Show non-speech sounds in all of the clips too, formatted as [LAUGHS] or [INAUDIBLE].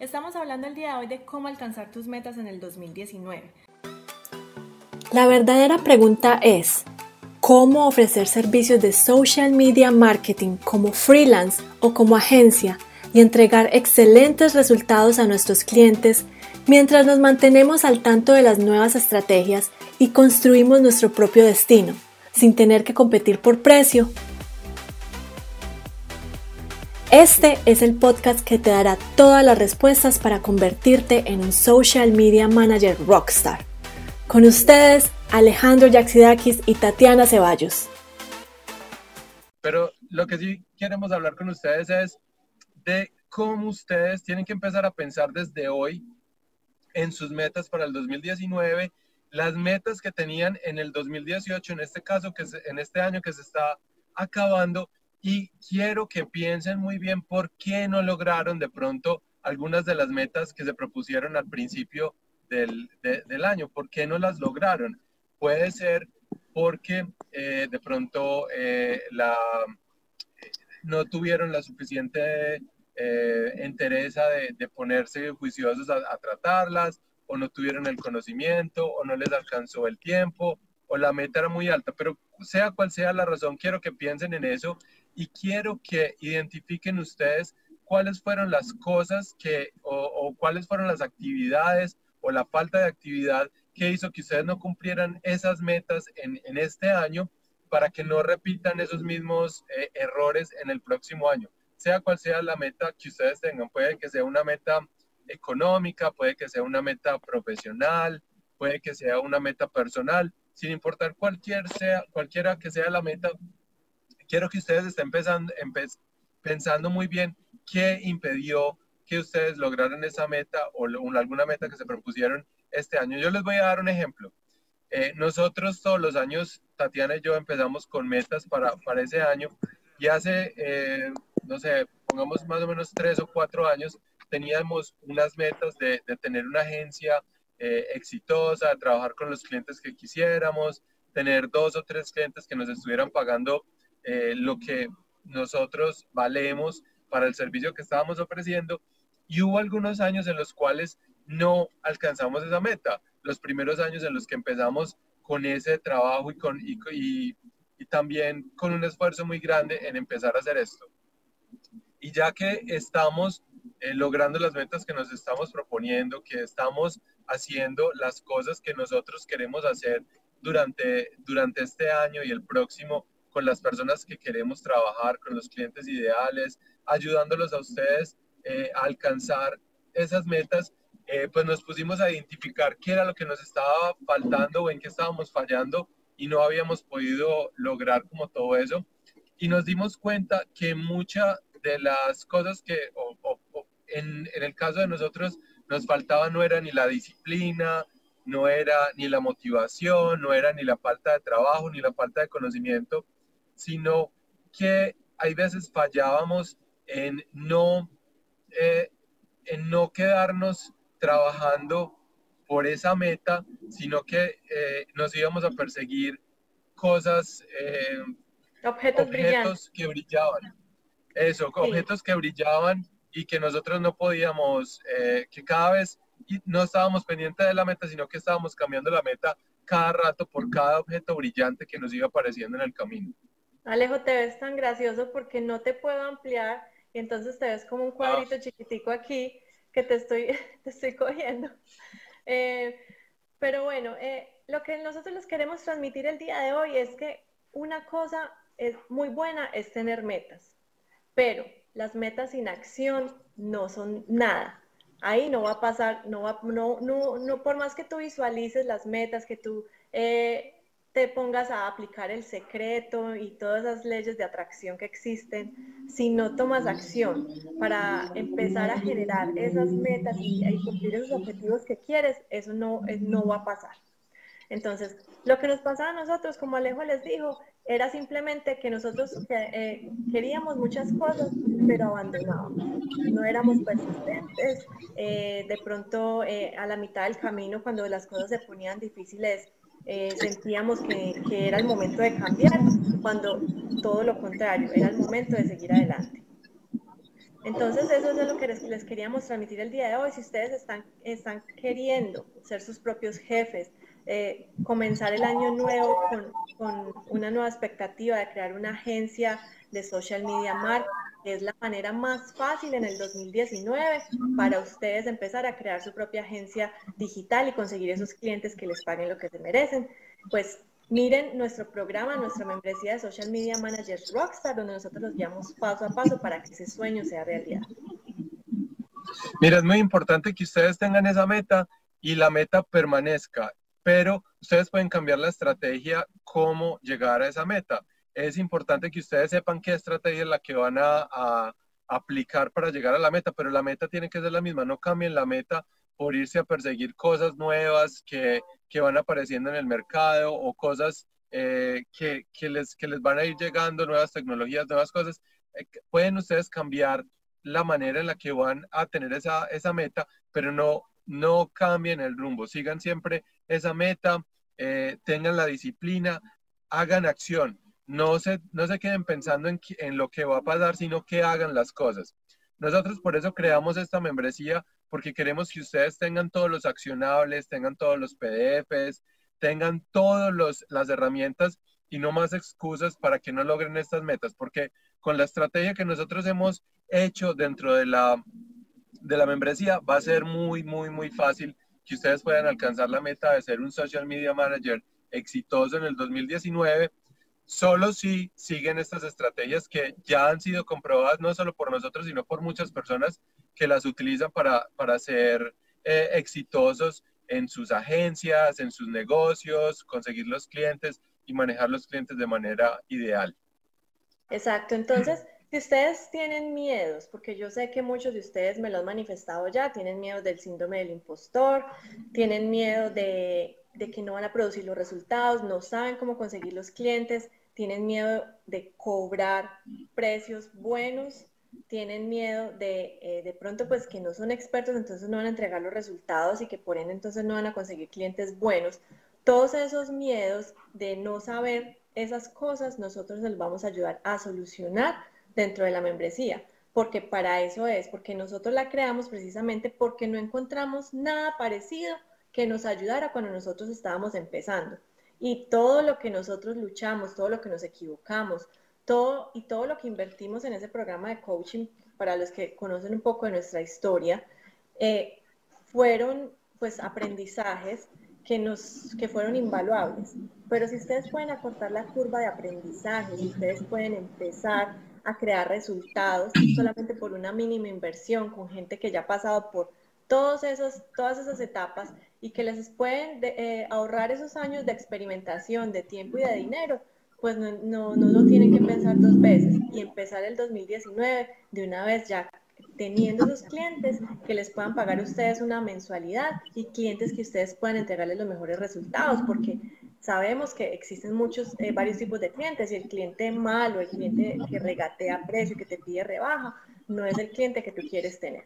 Estamos hablando el día de hoy de cómo alcanzar tus metas en el 2019. La verdadera pregunta es, ¿cómo ofrecer servicios de social media marketing como freelance o como agencia y entregar excelentes resultados a nuestros clientes mientras nos mantenemos al tanto de las nuevas estrategias y construimos nuestro propio destino, sin tener que competir por precio? Este es el podcast que te dará todas las respuestas para convertirte en un social media manager rockstar. Con ustedes, Alejandro Yaxidakis y Tatiana Ceballos. Pero lo que sí queremos hablar con ustedes es de cómo ustedes tienen que empezar a pensar desde hoy en sus metas para el 2019, las metas que tenían en el 2018, en este caso, que en este año que se está acabando, y quiero que piensen muy bien por qué no lograron de pronto algunas de las metas que se propusieron al principio del, del año, por qué no las lograron. Puede ser porque eh, de pronto eh, la, no tuvieron la suficiente eh, entereza de, de, ponerse juiciosos a, tratarlas, o no tuvieron el conocimiento, o no les alcanzó el tiempo, o la meta era muy alta, pero sea cual sea la razón, quiero que piensen en eso y quiero que identifiquen ustedes cuáles fueron las cosas que, o, o cuáles fueron las actividades o la falta de actividad que hizo que ustedes no cumplieran esas metas en, en este año para que no repitan esos mismos eh, errores en el próximo año sea cual sea la meta que ustedes tengan. Puede que sea una meta económica, puede que sea una meta profesional, puede que sea una meta personal, sin importar cualquier sea, cualquiera que sea la meta. Quiero que ustedes estén pensando, pensando muy bien qué impidió que ustedes lograran esa meta o alguna meta que se propusieron este año. Yo les voy a dar un ejemplo. Eh, nosotros todos los años, Tatiana y yo empezamos con metas para, para ese año y hace eh, no sé, pongamos más o menos tres o cuatro años, teníamos unas metas de, tener una agencia eh, exitosa, trabajar con los clientes que quisiéramos, tener dos o tres clientes que nos estuvieran pagando eh, lo que nosotros valemos para el servicio que estábamos ofreciendo. Y hubo algunos años en los cuales no alcanzamos esa meta. Los primeros años en los que empezamos con ese trabajo y, con, y, y también con un esfuerzo muy grande en empezar a hacer esto. Y ya que estamos eh, logrando las metas que nos estamos proponiendo, que estamos haciendo las cosas que nosotros queremos hacer durante, durante este año y el próximo con las personas que queremos trabajar, con los clientes ideales, ayudándolos a ustedes eh, a alcanzar esas metas, eh, pues nos pusimos a identificar qué era lo que nos estaba faltando o en qué estábamos fallando y no habíamos podido lograr como todo eso. Y nos dimos cuenta que mucha de las cosas que en, en, el caso de nosotros nos faltaba no era ni la disciplina, no era ni la motivación, no era ni la falta de trabajo, ni la falta de conocimiento, sino que hay veces fallábamos en no, eh, en no quedarnos trabajando por esa meta, sino que eh, nos íbamos a perseguir cosas, eh, objetos, objetos que brillaban. Eso, objetos que brillaban y que nosotros no podíamos, eh, que cada vez no estábamos pendientes de la meta, sino que estábamos cambiando la meta cada rato por cada objeto brillante que nos iba apareciendo en el camino. Alejo, te ves tan gracioso porque no te puedo ampliar y entonces te ves como un cuadrito ah. chiquitico aquí que te estoy, [LAUGHS] te estoy cogiendo. Eh, pero bueno, eh, lo que nosotros les queremos transmitir el día de hoy es que una cosa es muy buena es tener metas. Pero las metas sin acción no son nada. Ahí no va a pasar, no va, no, no, no por más que tú visualices las metas, que tú eh, te pongas a aplicar el secreto y todas esas leyes de atracción que existen, si no tomas acción para empezar a generar esas metas y, cumplir esos objetivos que quieres, eso no, no va a pasar. Entonces, lo que nos pasaba a nosotros, como Alejo les dijo, era simplemente que nosotros eh, queríamos muchas cosas, pero abandonábamos. No éramos persistentes. Eh, de pronto, eh, a la mitad del camino, cuando las cosas se ponían difíciles, sentíamos que, que, era el momento de cambiar, cuando todo lo contrario, era el momento de seguir adelante. Entonces, eso es lo que les, queríamos transmitir el día de hoy. Si ustedes están, están queriendo ser sus propios jefes, eh, comenzar el año nuevo con, con, una nueva expectativa de crear una agencia de social media marketing, es la manera más fácil en el 2019 para ustedes empezar a crear su propia agencia digital y conseguir esos clientes que les paguen lo que se merecen. Pues Miren nuestro programa, nuestra membresía de Social Media Managers Rockstar, donde nosotros los guiamos paso a paso para que ese sueño sea realidad. Mira, es muy importante que ustedes tengan esa meta y la meta permanezca, pero ustedes pueden cambiar la estrategia cómo llegar a esa meta. Es importante que ustedes sepan qué estrategia es la que van a, a aplicar para llegar a la meta, pero la meta tiene que ser la misma, no cambien la meta por irse a perseguir cosas nuevas que, que van apareciendo en el mercado o cosas eh, que, que, les, que les van a ir llegando, nuevas tecnologías, nuevas cosas. Eh, pueden ustedes cambiar la manera en la que van a tener esa, esa meta, pero no, no cambien el rumbo, sigan siempre esa meta, eh, tengan la disciplina, hagan acción, no se, no se queden pensando en, en lo que va a pasar, sino que hagan las cosas. Nosotros por eso creamos esta membresía porque queremos que ustedes tengan todos los accionables, tengan todos los PDFs, tengan todas las herramientas y no más excusas para que no logren estas metas, porque con la estrategia que nosotros hemos hecho dentro de la, de la membresía va a ser muy, muy, muy fácil que ustedes puedan alcanzar la meta de ser un social media manager exitoso en el 2019 solo si siguen estas estrategias que ya han sido comprobadas no solo por nosotros, sino por muchas personas que las utilizan para, para ser eh, exitosos en sus agencias, en sus negocios, conseguir los clientes y manejar los clientes de manera ideal. Exacto, entonces, si ustedes tienen miedos, porque yo sé que muchos de ustedes me lo han manifestado ya, tienen miedo del síndrome del impostor, tienen miedo de, de que no van a producir los resultados, no saben cómo conseguir los clientes, tienen miedo de cobrar precios buenos, tienen miedo de eh, de pronto pues que no son expertos, entonces no van a entregar los resultados y que por ende entonces no van a conseguir clientes buenos. Todos esos miedos de no saber esas cosas, nosotros les vamos a ayudar a solucionar dentro de la membresía, porque para eso es, porque nosotros la creamos precisamente porque no encontramos nada parecido que nos ayudara cuando nosotros estábamos empezando. Y todo lo que nosotros luchamos, todo lo que nos equivocamos, todo y todo lo que invertimos en ese programa de coaching, para los que conocen un poco de nuestra historia, eh, fueron pues aprendizajes que, nos, que fueron invaluables. Pero si ustedes pueden acortar la curva de aprendizaje, si ustedes pueden empezar a crear resultados solamente por una mínima inversión con gente que ya ha pasado por todos esos, todas esas etapas y que les pueden eh, ahorrar esos años de experimentación, de tiempo y de dinero, pues no, no, no lo tienen que pensar dos veces y empezar el 2019 de una vez ya teniendo esos clientes que les puedan pagar ustedes una mensualidad y clientes que ustedes puedan entregarles los mejores resultados, porque sabemos que existen muchos, eh, varios tipos de clientes y el cliente malo, el cliente que regatea precio, que te pide rebaja, no es el cliente que tú quieres tener.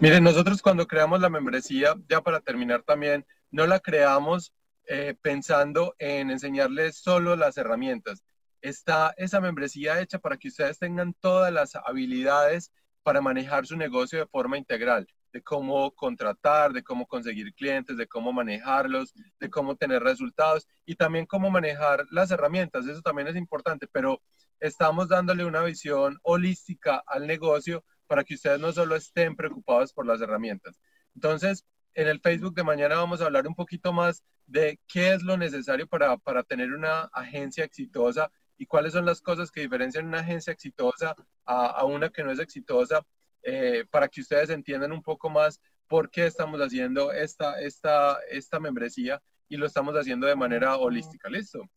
Miren, nosotros cuando creamos la membresía, ya para terminar también, no la creamos eh, pensando en enseñarles solo las herramientas. Está esa membresía hecha para que ustedes tengan todas las habilidades para manejar su negocio de forma integral, de cómo contratar, de cómo conseguir clientes, de cómo manejarlos, de cómo tener resultados y también cómo manejar las herramientas. Eso también es importante, pero estamos dándole una visión holística al negocio para que ustedes no solo estén preocupados por las herramientas. Entonces, en el Facebook de mañana vamos a hablar un poquito más de qué es lo necesario para, para tener una agencia exitosa y cuáles son las cosas que diferencian una agencia exitosa a, una que no es exitosa, eh, para que ustedes entiendan un poco más por qué estamos haciendo esta, esta, esta membresía y lo estamos haciendo de manera holística. ¿Listo?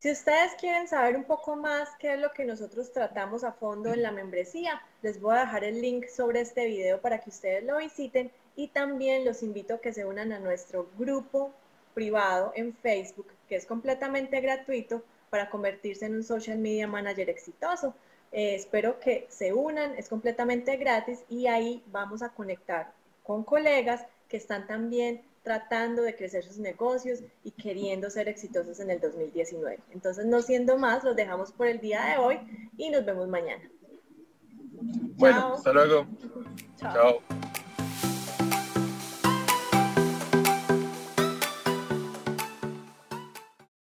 Si ustedes quieren saber un poco más qué es lo que nosotros tratamos a fondo en la membresía, les voy a dejar el link sobre este video para que ustedes lo visiten y también los invito a que se unan a nuestro grupo privado en Facebook, que es completamente gratuito para convertirse en un social media manager exitoso. Eh, espero que se unan, es completamente gratis y ahí vamos a conectar con colegas que están también tratando de crecer sus negocios y queriendo ser exitosos en el 2019. Entonces, no siendo más, los dejamos por el día de hoy y nos vemos mañana. Bueno, hasta luego. Chao.